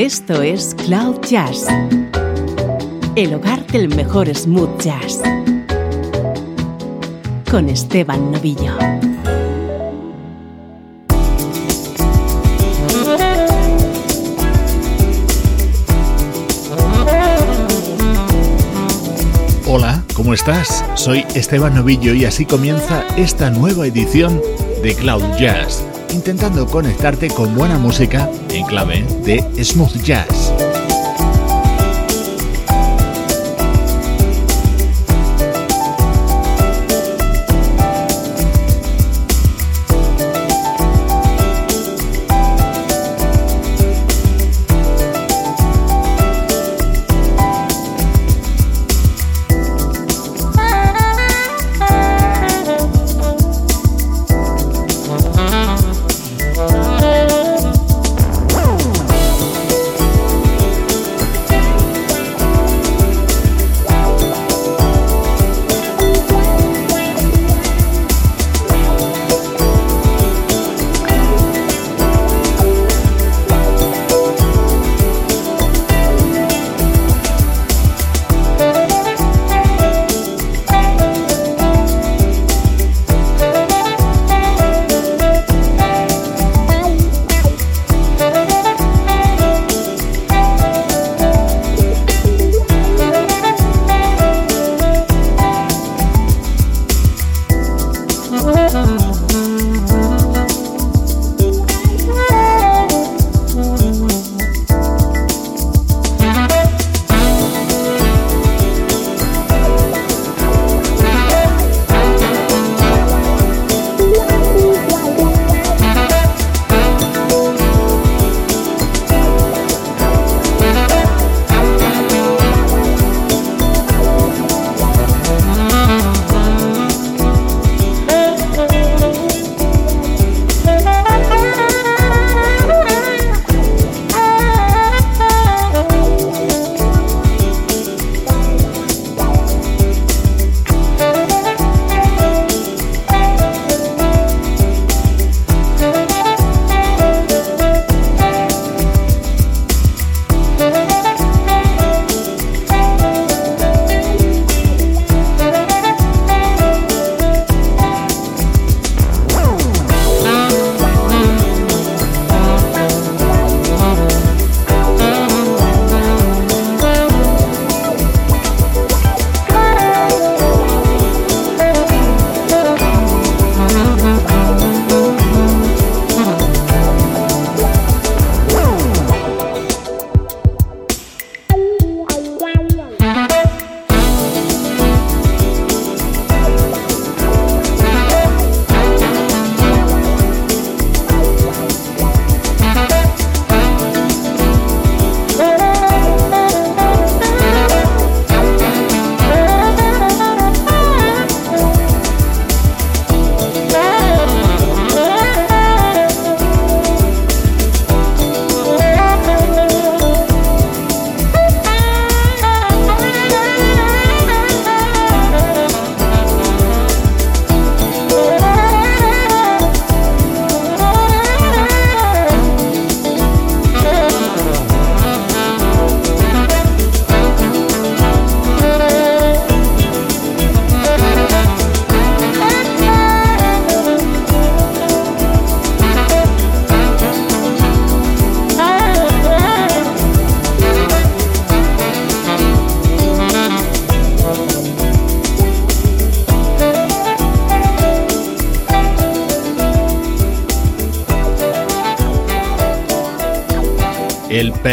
Esto es Cloud Jazz, el hogar del mejor smooth jazz, con Esteban Novillo. Hola, ¿cómo estás? Soy Esteban Novillo y así comienza esta nueva edición de Cloud Jazz intentando conectarte con buena música en clave de smooth jazz.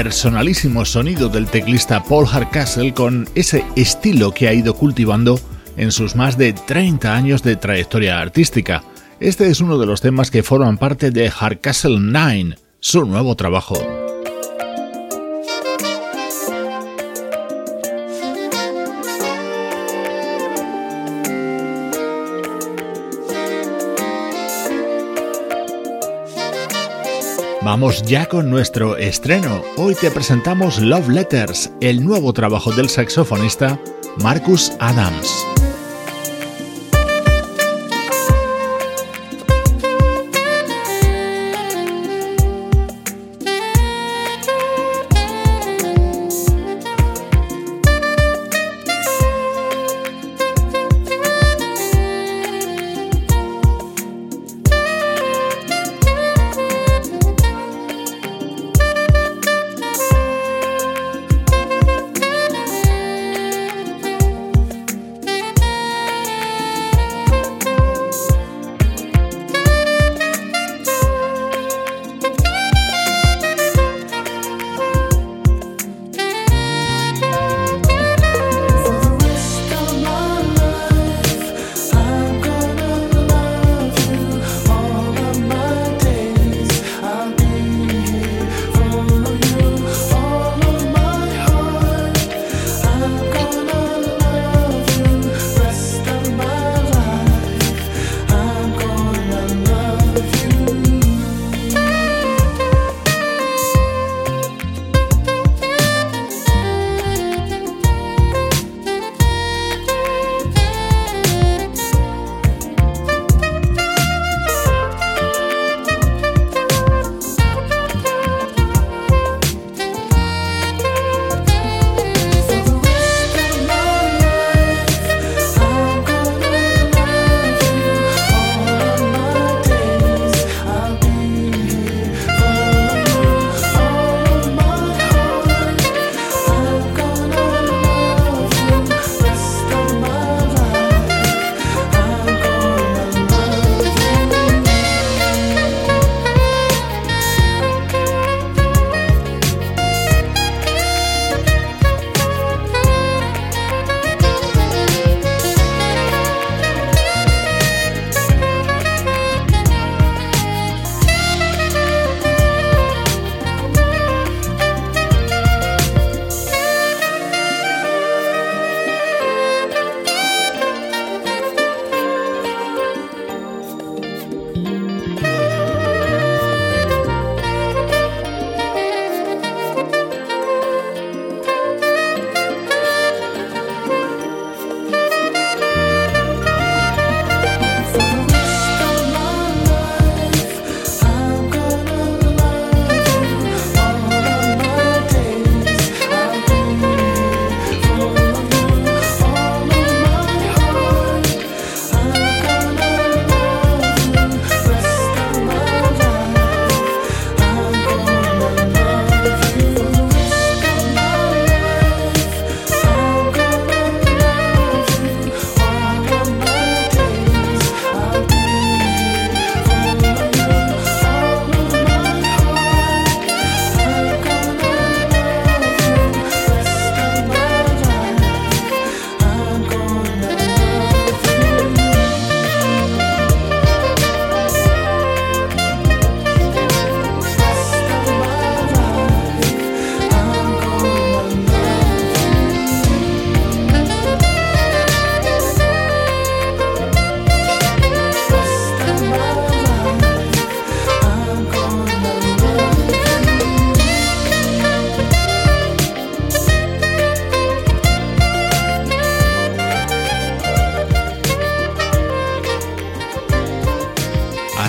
Personalísimo sonido del teclista Paul Hardcastle con ese estilo que ha ido cultivando en sus más de 30 años de trayectoria artística. Este es uno de los temas que forman parte de Hardcastle 9, su nuevo trabajo. Vamos ya con nuestro estreno. Hoy te presentamos Love Letters, el nuevo trabajo del saxofonista Marcus Adams.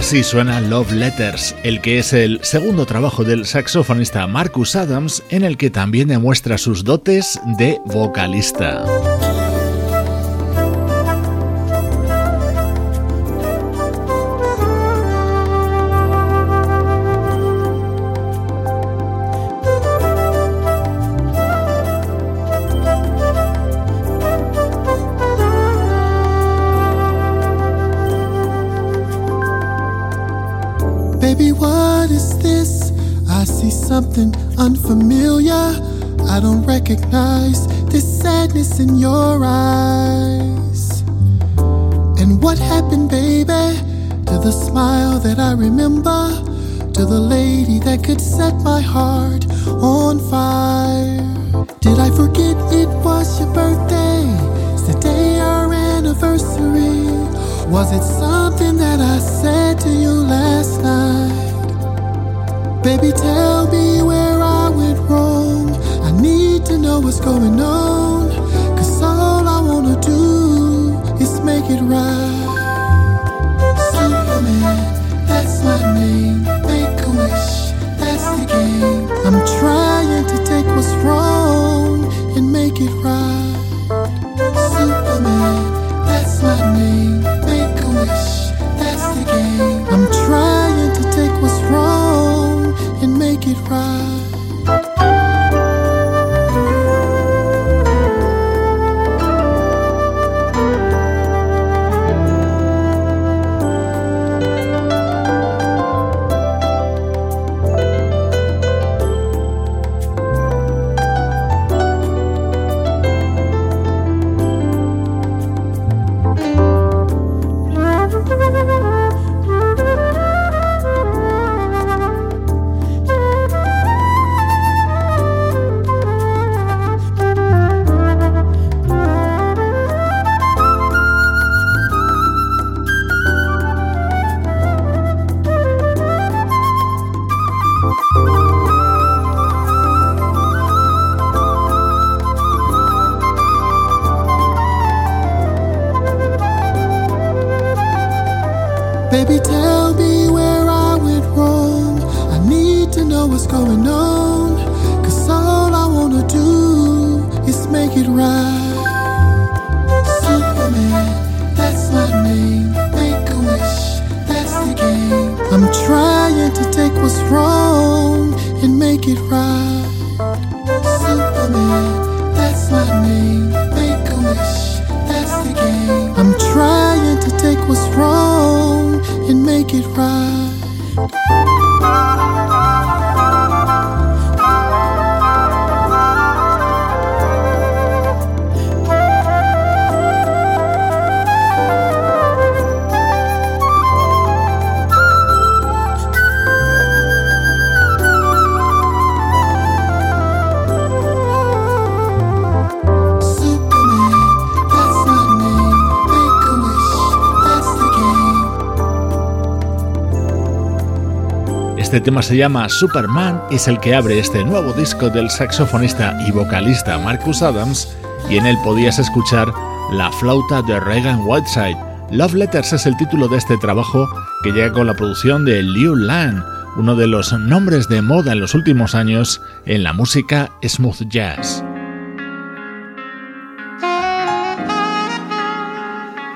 Así suena Love Letters, el que es el segundo trabajo del saxofonista Marcus Adams en el que también demuestra sus dotes de vocalista. Recognize this sadness in your eyes. And what happened, baby, to the smile that I remember? To the lady that could set my heart on fire? Did I forget it was your birthday? It's the day our anniversary. Was it something that I said to you last night? Baby, tell me know what's going on. Cause all I wanna do is make it right. Superman, that's my name. Este tema se llama Superman, es el que abre este nuevo disco del saxofonista y vocalista Marcus Adams, y en él podías escuchar la flauta de Reagan Whiteside. Love Letters es el título de este trabajo que llega con la producción de Liu Lan, uno de los nombres de moda en los últimos años en la música smooth jazz.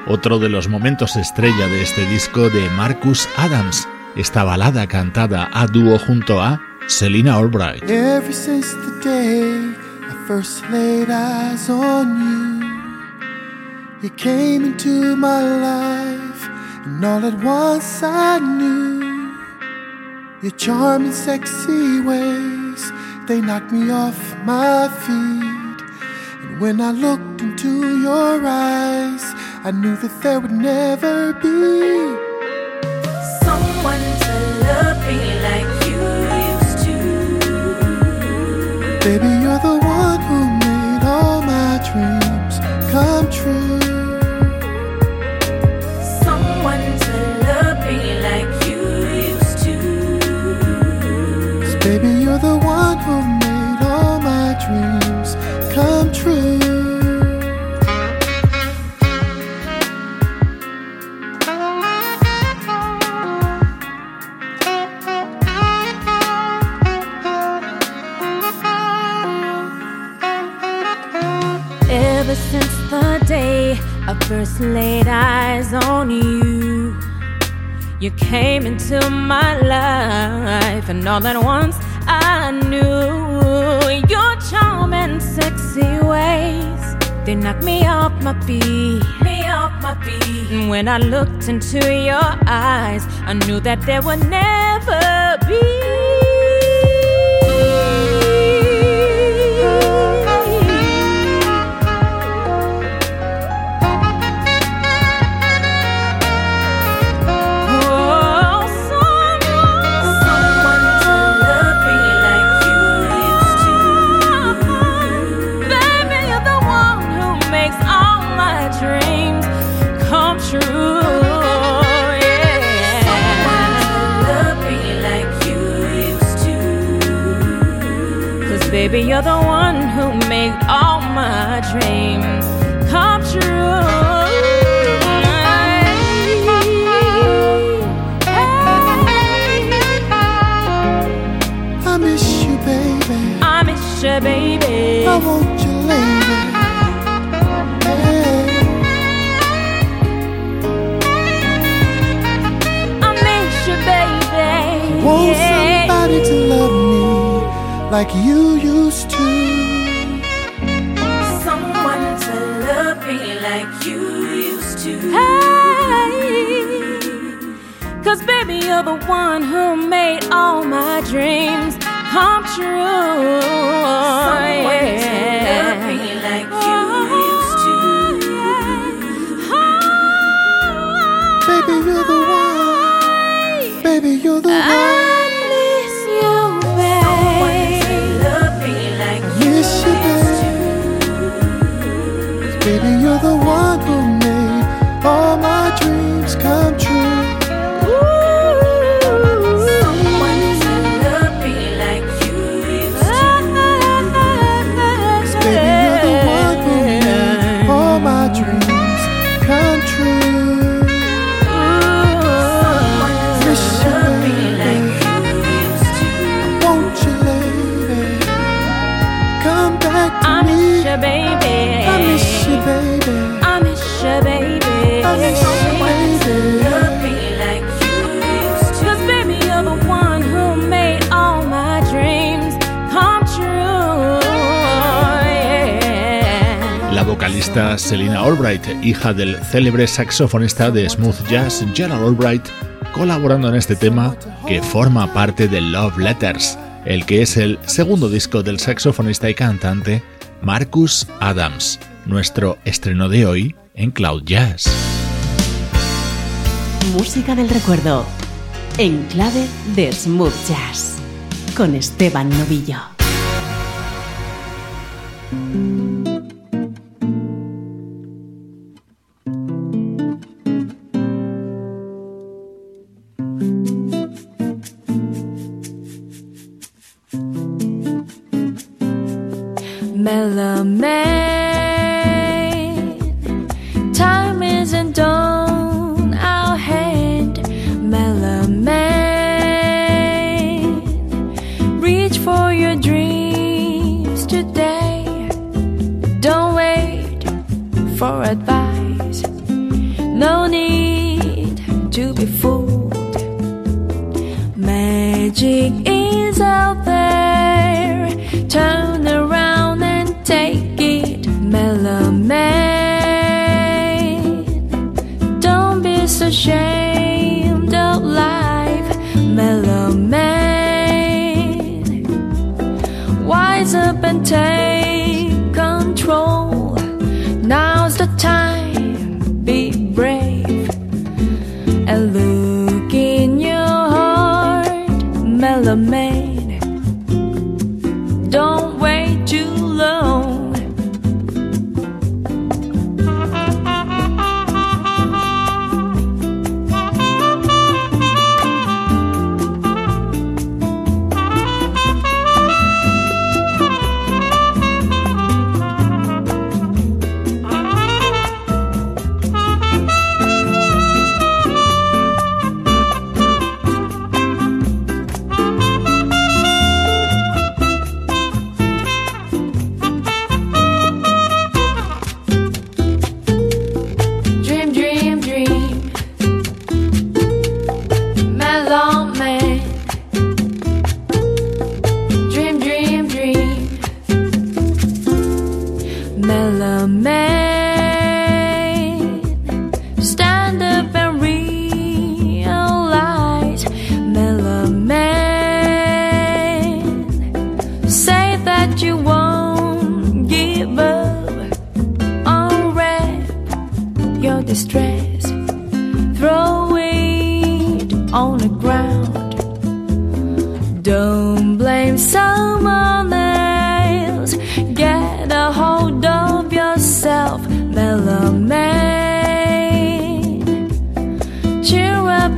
Otro de los momentos estrella de este disco de Marcus Adams esta balada cantada a dúo junto a Selena Albright. Ever since the day I first laid eyes on you, you came into my life, and all at once I knew your charming, sexy ways. They knocked me off my feet, and when I looked into your eyes, I knew that there would never be Baby, you're the one who made all my dreams come true. first laid eyes on you, you came into my life, and all at once I knew your charm and sexy ways. They knocked me off my feet. Me off my feet. And when I looked into your eyes, I knew that there would never be. pianista Selina Albright, hija del célebre saxofonista de smooth jazz Gerald Albright, colaborando en este tema que forma parte de Love Letters, el que es el segundo disco del saxofonista y cantante Marcus Adams, nuestro estreno de hoy en Cloud Jazz. Música del recuerdo, en clave de smooth jazz, con Esteban Novillo.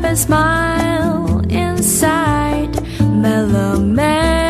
And smile inside, Mellow On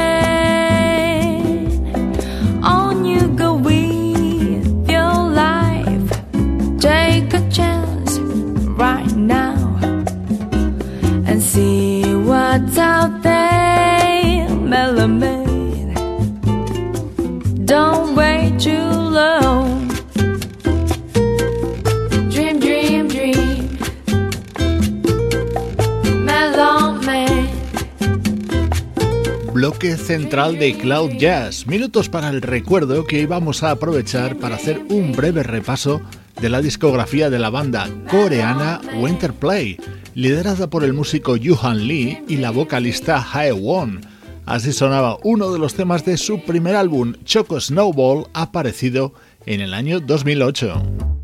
Central de Cloud Jazz. Minutos para el recuerdo que íbamos a aprovechar para hacer un breve repaso de la discografía de la banda coreana Winterplay, liderada por el músico Yuhan Lee y la vocalista Hae Won Así sonaba uno de los temas de su primer álbum, Choco Snowball, aparecido en el año 2008.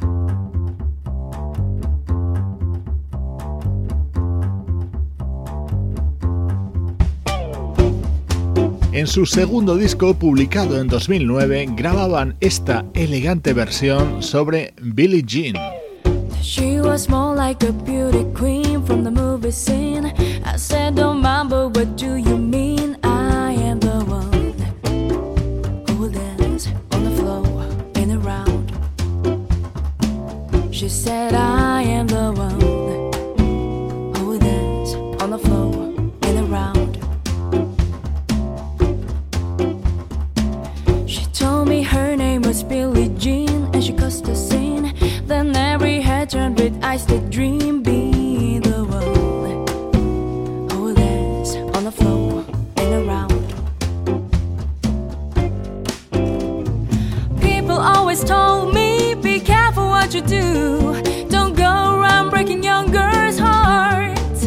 En su segundo disco, publicado en 2009, grababan esta elegante versión sobre Billie Jean. She was more like a beauty queen from the movie scene. I said, Don't mind, but what do you mean? I am the one who dance on the floor in a round. She said, I am head with eyes that dream be the one oh, who dance on the floor and around. People always told me, be careful what you do. Don't go around breaking young girls' hearts.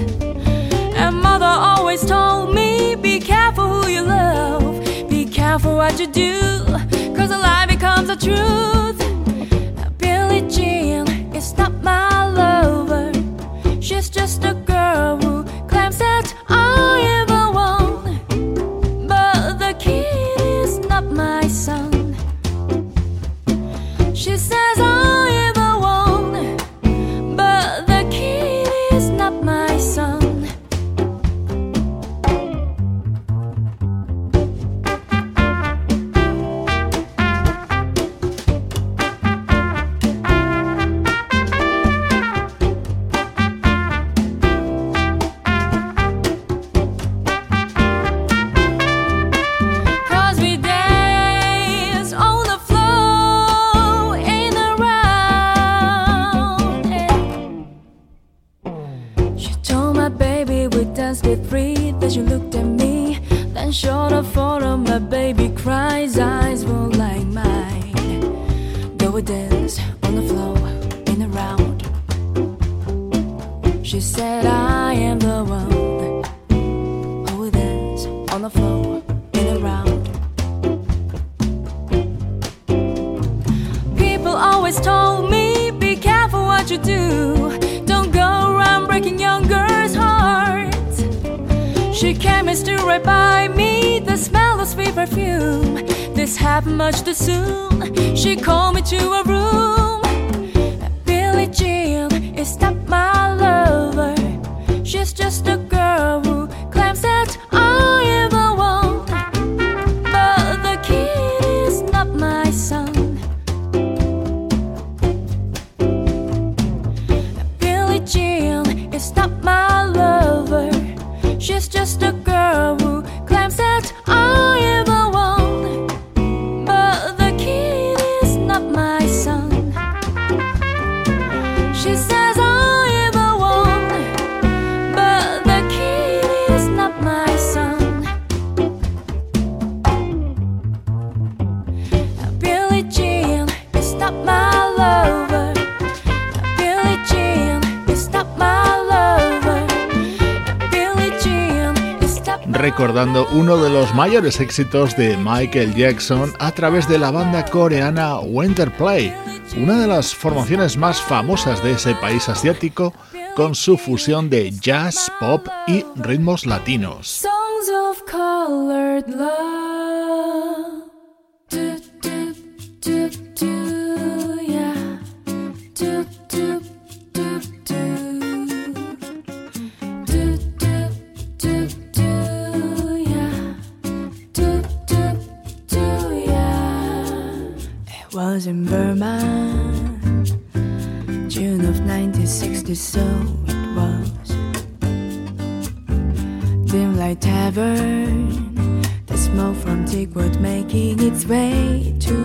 And mother always told me, be careful who you love. Be careful what you do, cause a lie becomes a truth. the smell of sweet perfume. This happened much too soon. She called me to a room. Billie Jean is not my lover. She's just a girl who recordando uno de los mayores éxitos de Michael Jackson a través de la banda coreana Winterplay, una de las formaciones más famosas de ese país asiático con su fusión de jazz, pop y ritmos latinos. Was in Burma, June of 1960, so it was. Dim light tavern, the smoke from teakwood making its way to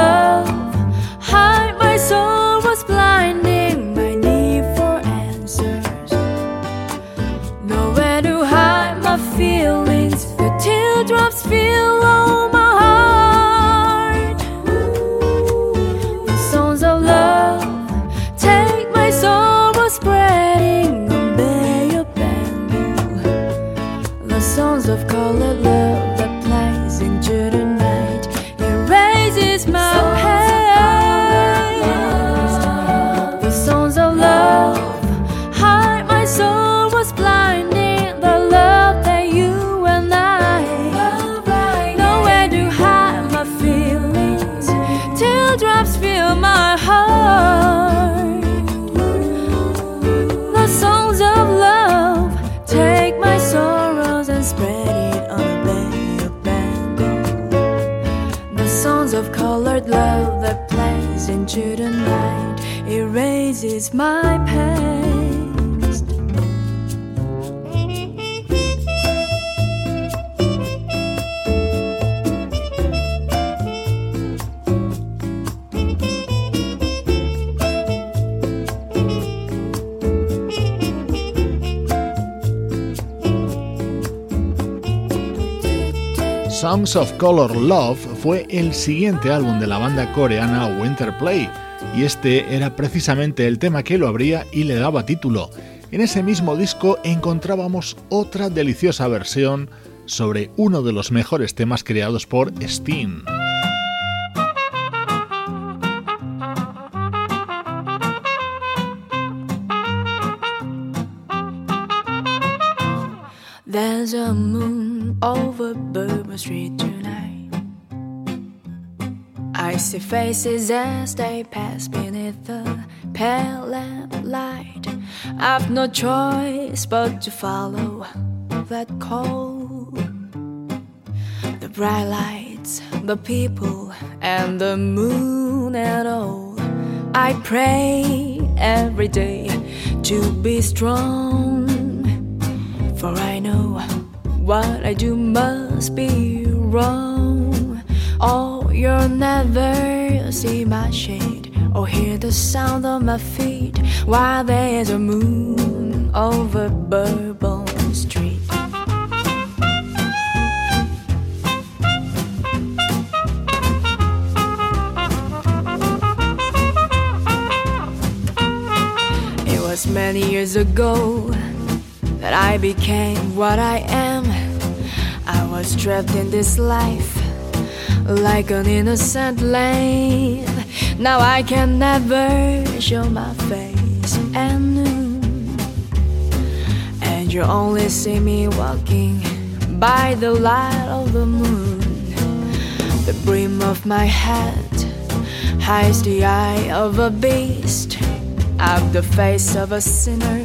love my past. Songs of Color Love fue el siguiente álbum de la banda coreana Winterplay, y este era precisamente el tema que lo abría y le daba título. En ese mismo disco encontrábamos otra deliciosa versión sobre uno de los mejores temas creados por tonight. See faces as they pass beneath the pale lamplight. I've no choice but to follow that call. The bright lights, the people, and the moon and all. I pray every day to be strong. For I know what I do must be wrong. Oh, you'll never see my shade or hear the sound of my feet while there's a moon over Bourbon Street. It was many years ago that I became what I am. I was trapped in this life like an innocent lamb. Now I can never show my face anew, and you only see me walking by the light of the moon. The brim of my hat hides the eye of a beast, I've the face of a sinner,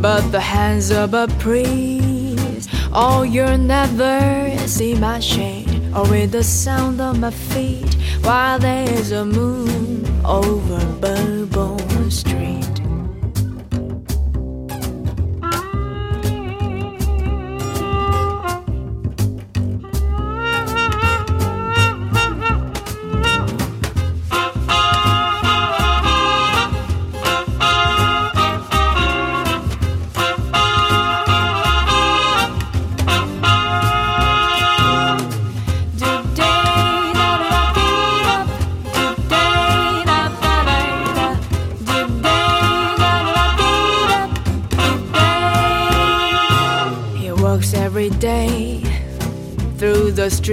but the hands of a priest. Oh, you'll never see my shame or with the sound of my feet while there's a moon over Bourbon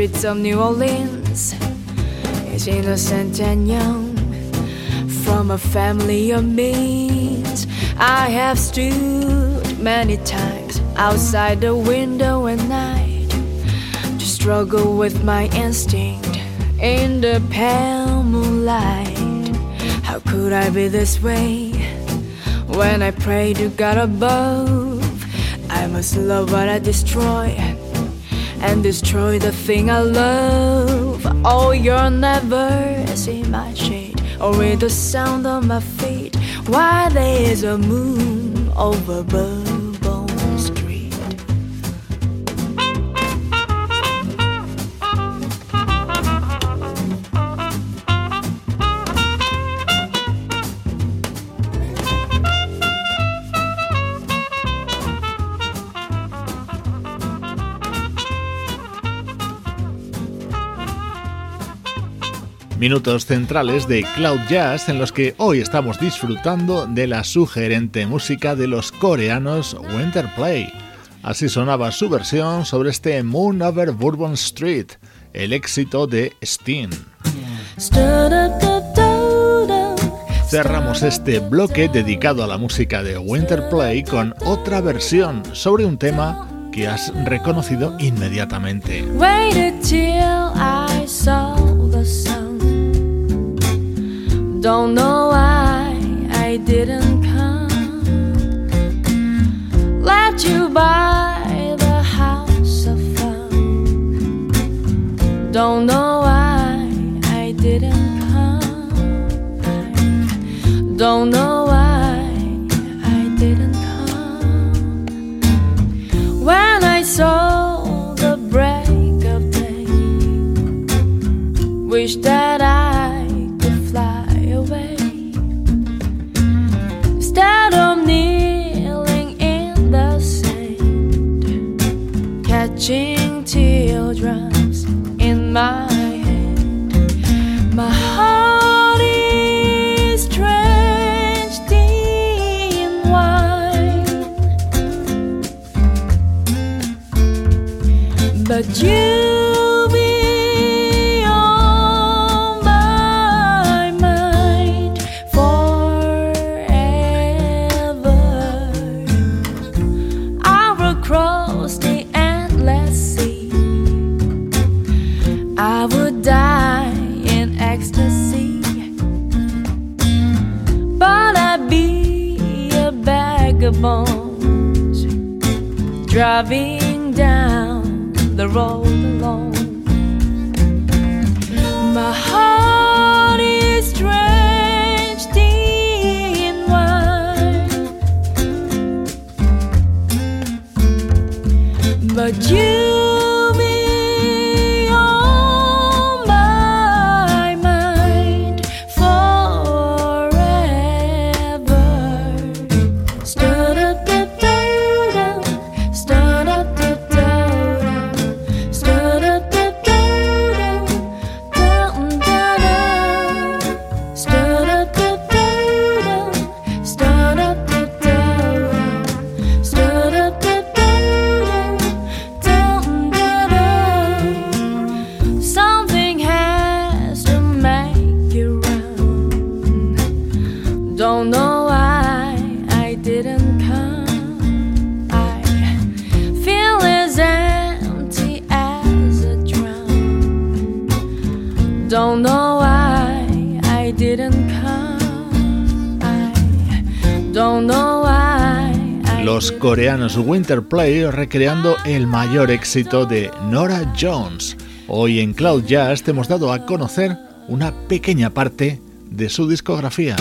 streets of New Orleans is innocent and young from a family of means. I have stood many times outside the window at night to struggle with my instinct in the pale moonlight. How could I be this way when I pray to God above? I must love what I destroy and destroy the thing I love. Oh, you'll never see my shade or hear the sound of my feet while there's a moon over above. Minutos centrales de Cloud Jazz en los que hoy estamos disfrutando de la sugerente música de los coreanos Winterplay. Así sonaba su versión sobre este Moon Over Bourbon Street, el éxito de Steen. Cerramos este bloque dedicado a la música de Winterplay con otra versión sobre un tema que has reconocido inmediatamente. Don't know why I didn't come. Let you buy the house of fun. Don't know why I didn't come. Don't know driving down the road alone. My heart is drenched in wine, but you. Coreanos Winterplay recreando el mayor éxito de Nora Jones. Hoy en Cloud Jazz hemos dado a conocer una pequeña parte de su discografía.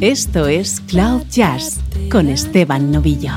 Esto es Cloud Jazz con Esteban Novillo.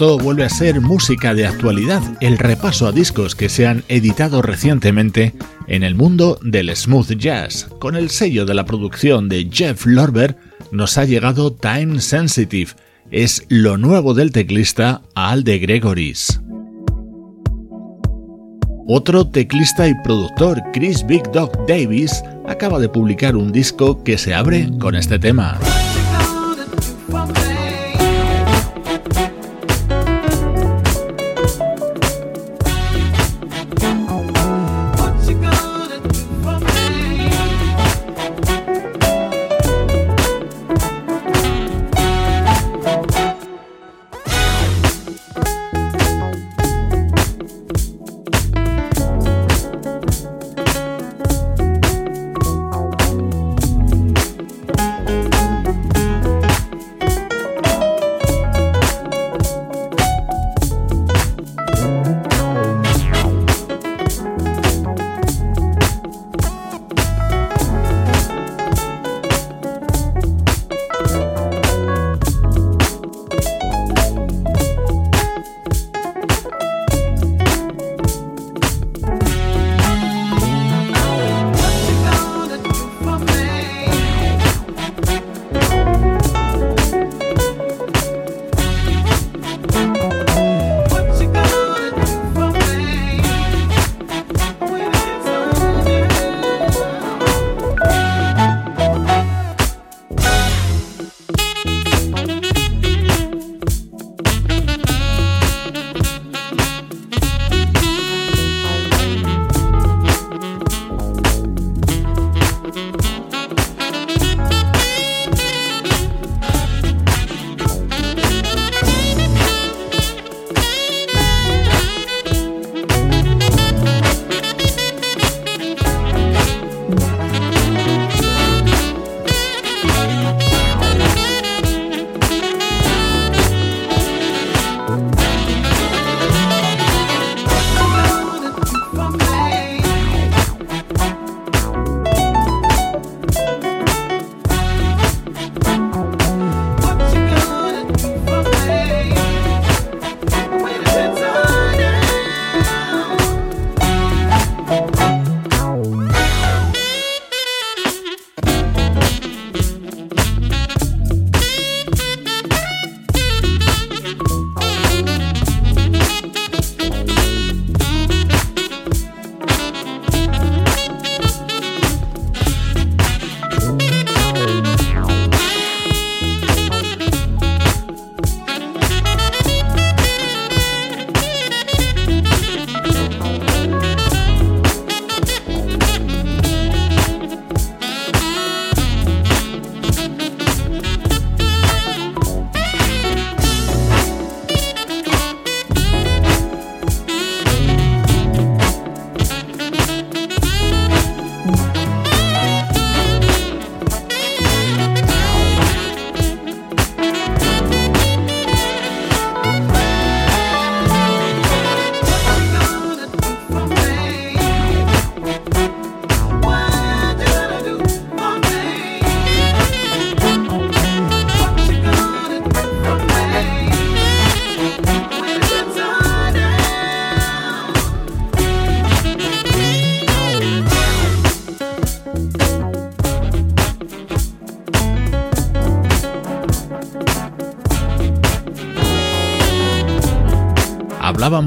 Vuelve a ser música de actualidad, el repaso a discos que se han editado recientemente en el mundo del smooth jazz. Con el sello de la producción de Jeff Lorber nos ha llegado Time Sensitive, es lo nuevo del teclista Al de Gregoris. Otro teclista y productor, Chris Big Dog Davis, acaba de publicar un disco que se abre con este tema.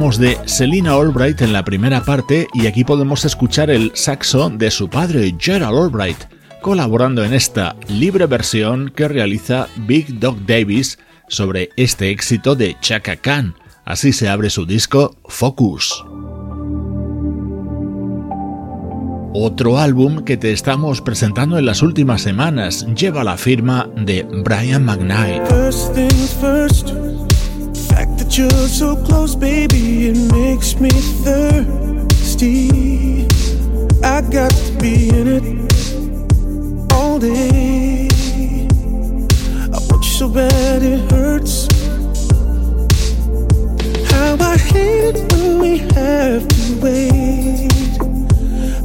De Selina Albright en la primera parte y aquí podemos escuchar el saxo de su padre Gerald Albright, colaborando en esta libre versión que realiza Big Dog Davis sobre este éxito de Chaka Khan. Así se abre su disco Focus. Otro álbum que te estamos presentando en las últimas semanas lleva la firma de Brian McKnight. That you're so close, baby, it makes me thirsty. I got to be in it all day. I want you so bad it hurts. How I hate it when we have to wait.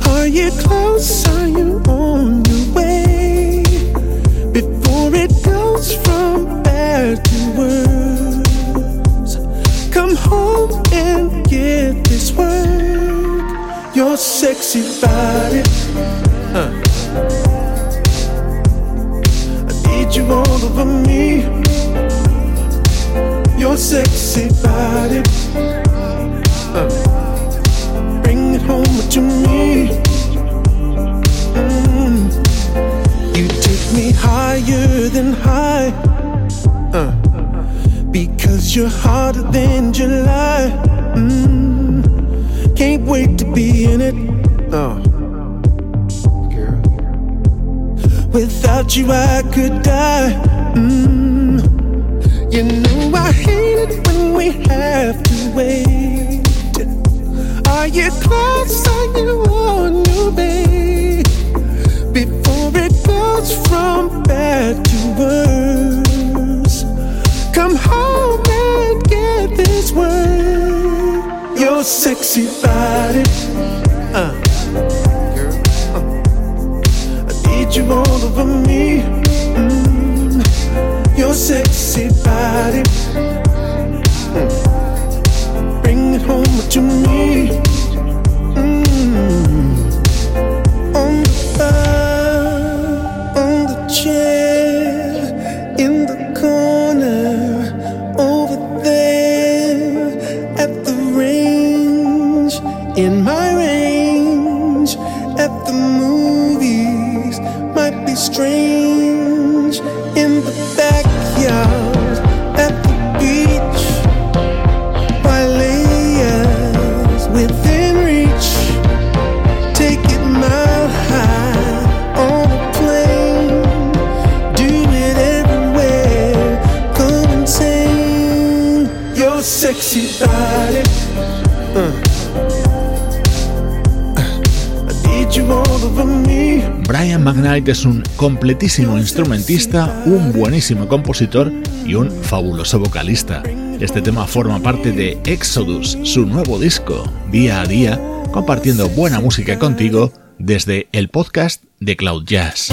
Are you close? Are you you, I could die. Mm, you know I hate it when we have to wait. Are you close? Are you on your way? Before it goes from bad to worse. Come home and get this word. Your sexy body. bring McKnight es un completísimo instrumentista, un buenísimo compositor y un fabuloso vocalista. Este tema forma parte de Exodus, su nuevo disco, día a día, compartiendo buena música contigo desde el podcast de Cloud Jazz.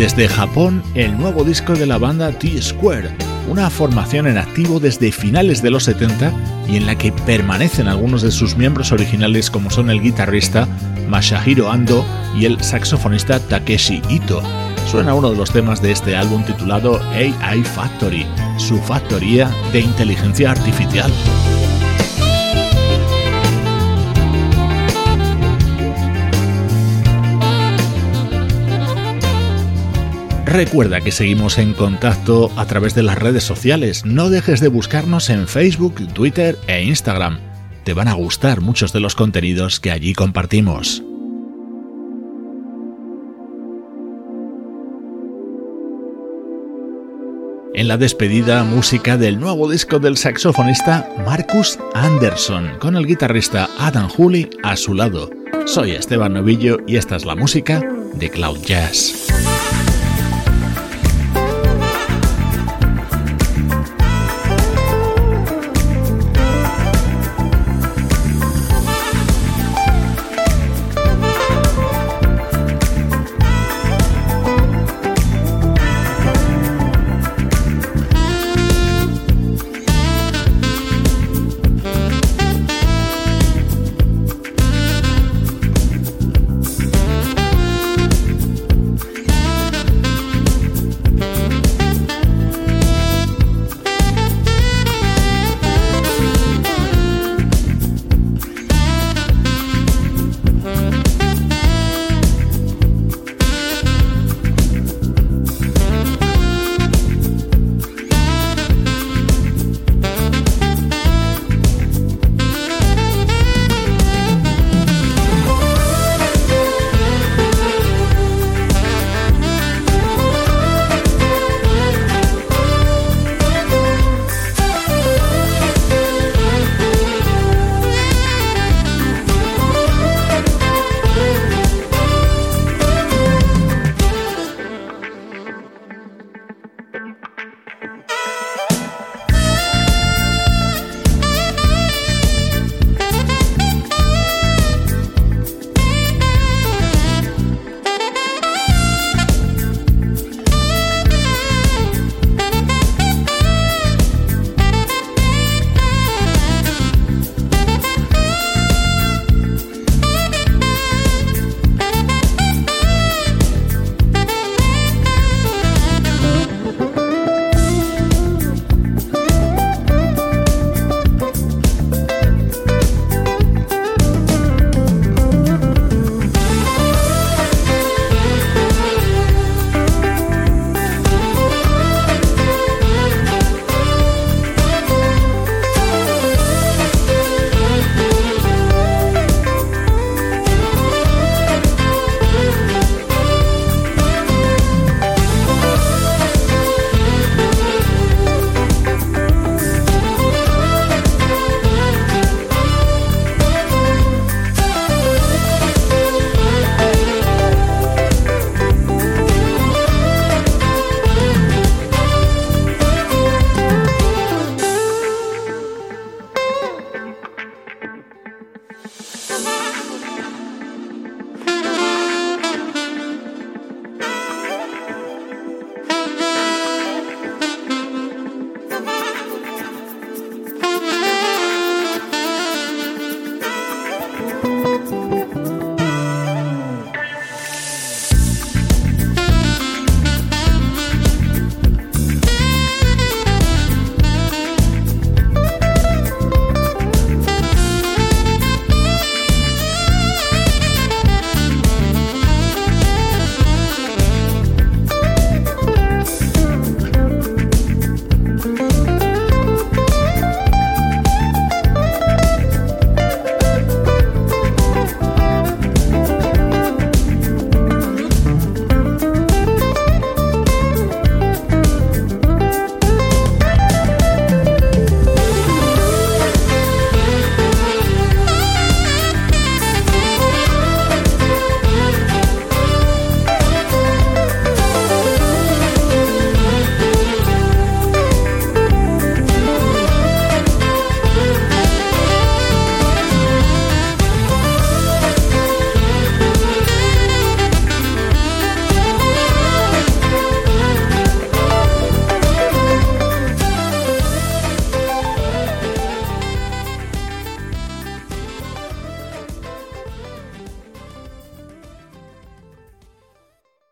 Desde Japón, el nuevo disco de la banda T-Square, una formación en activo desde finales de los 70 y en la que permanecen algunos de sus miembros originales como son el guitarrista Masahiro Ando y el saxofonista Takeshi Ito. Suena uno de los temas de este álbum titulado AI Factory, su factoría de inteligencia artificial. Recuerda que seguimos en contacto a través de las redes sociales. No dejes de buscarnos en Facebook, Twitter e Instagram. Te van a gustar muchos de los contenidos que allí compartimos. En la despedida, música del nuevo disco del saxofonista Marcus Anderson, con el guitarrista Adam Hooley a su lado. Soy Esteban Novillo y esta es la música de Cloud Jazz.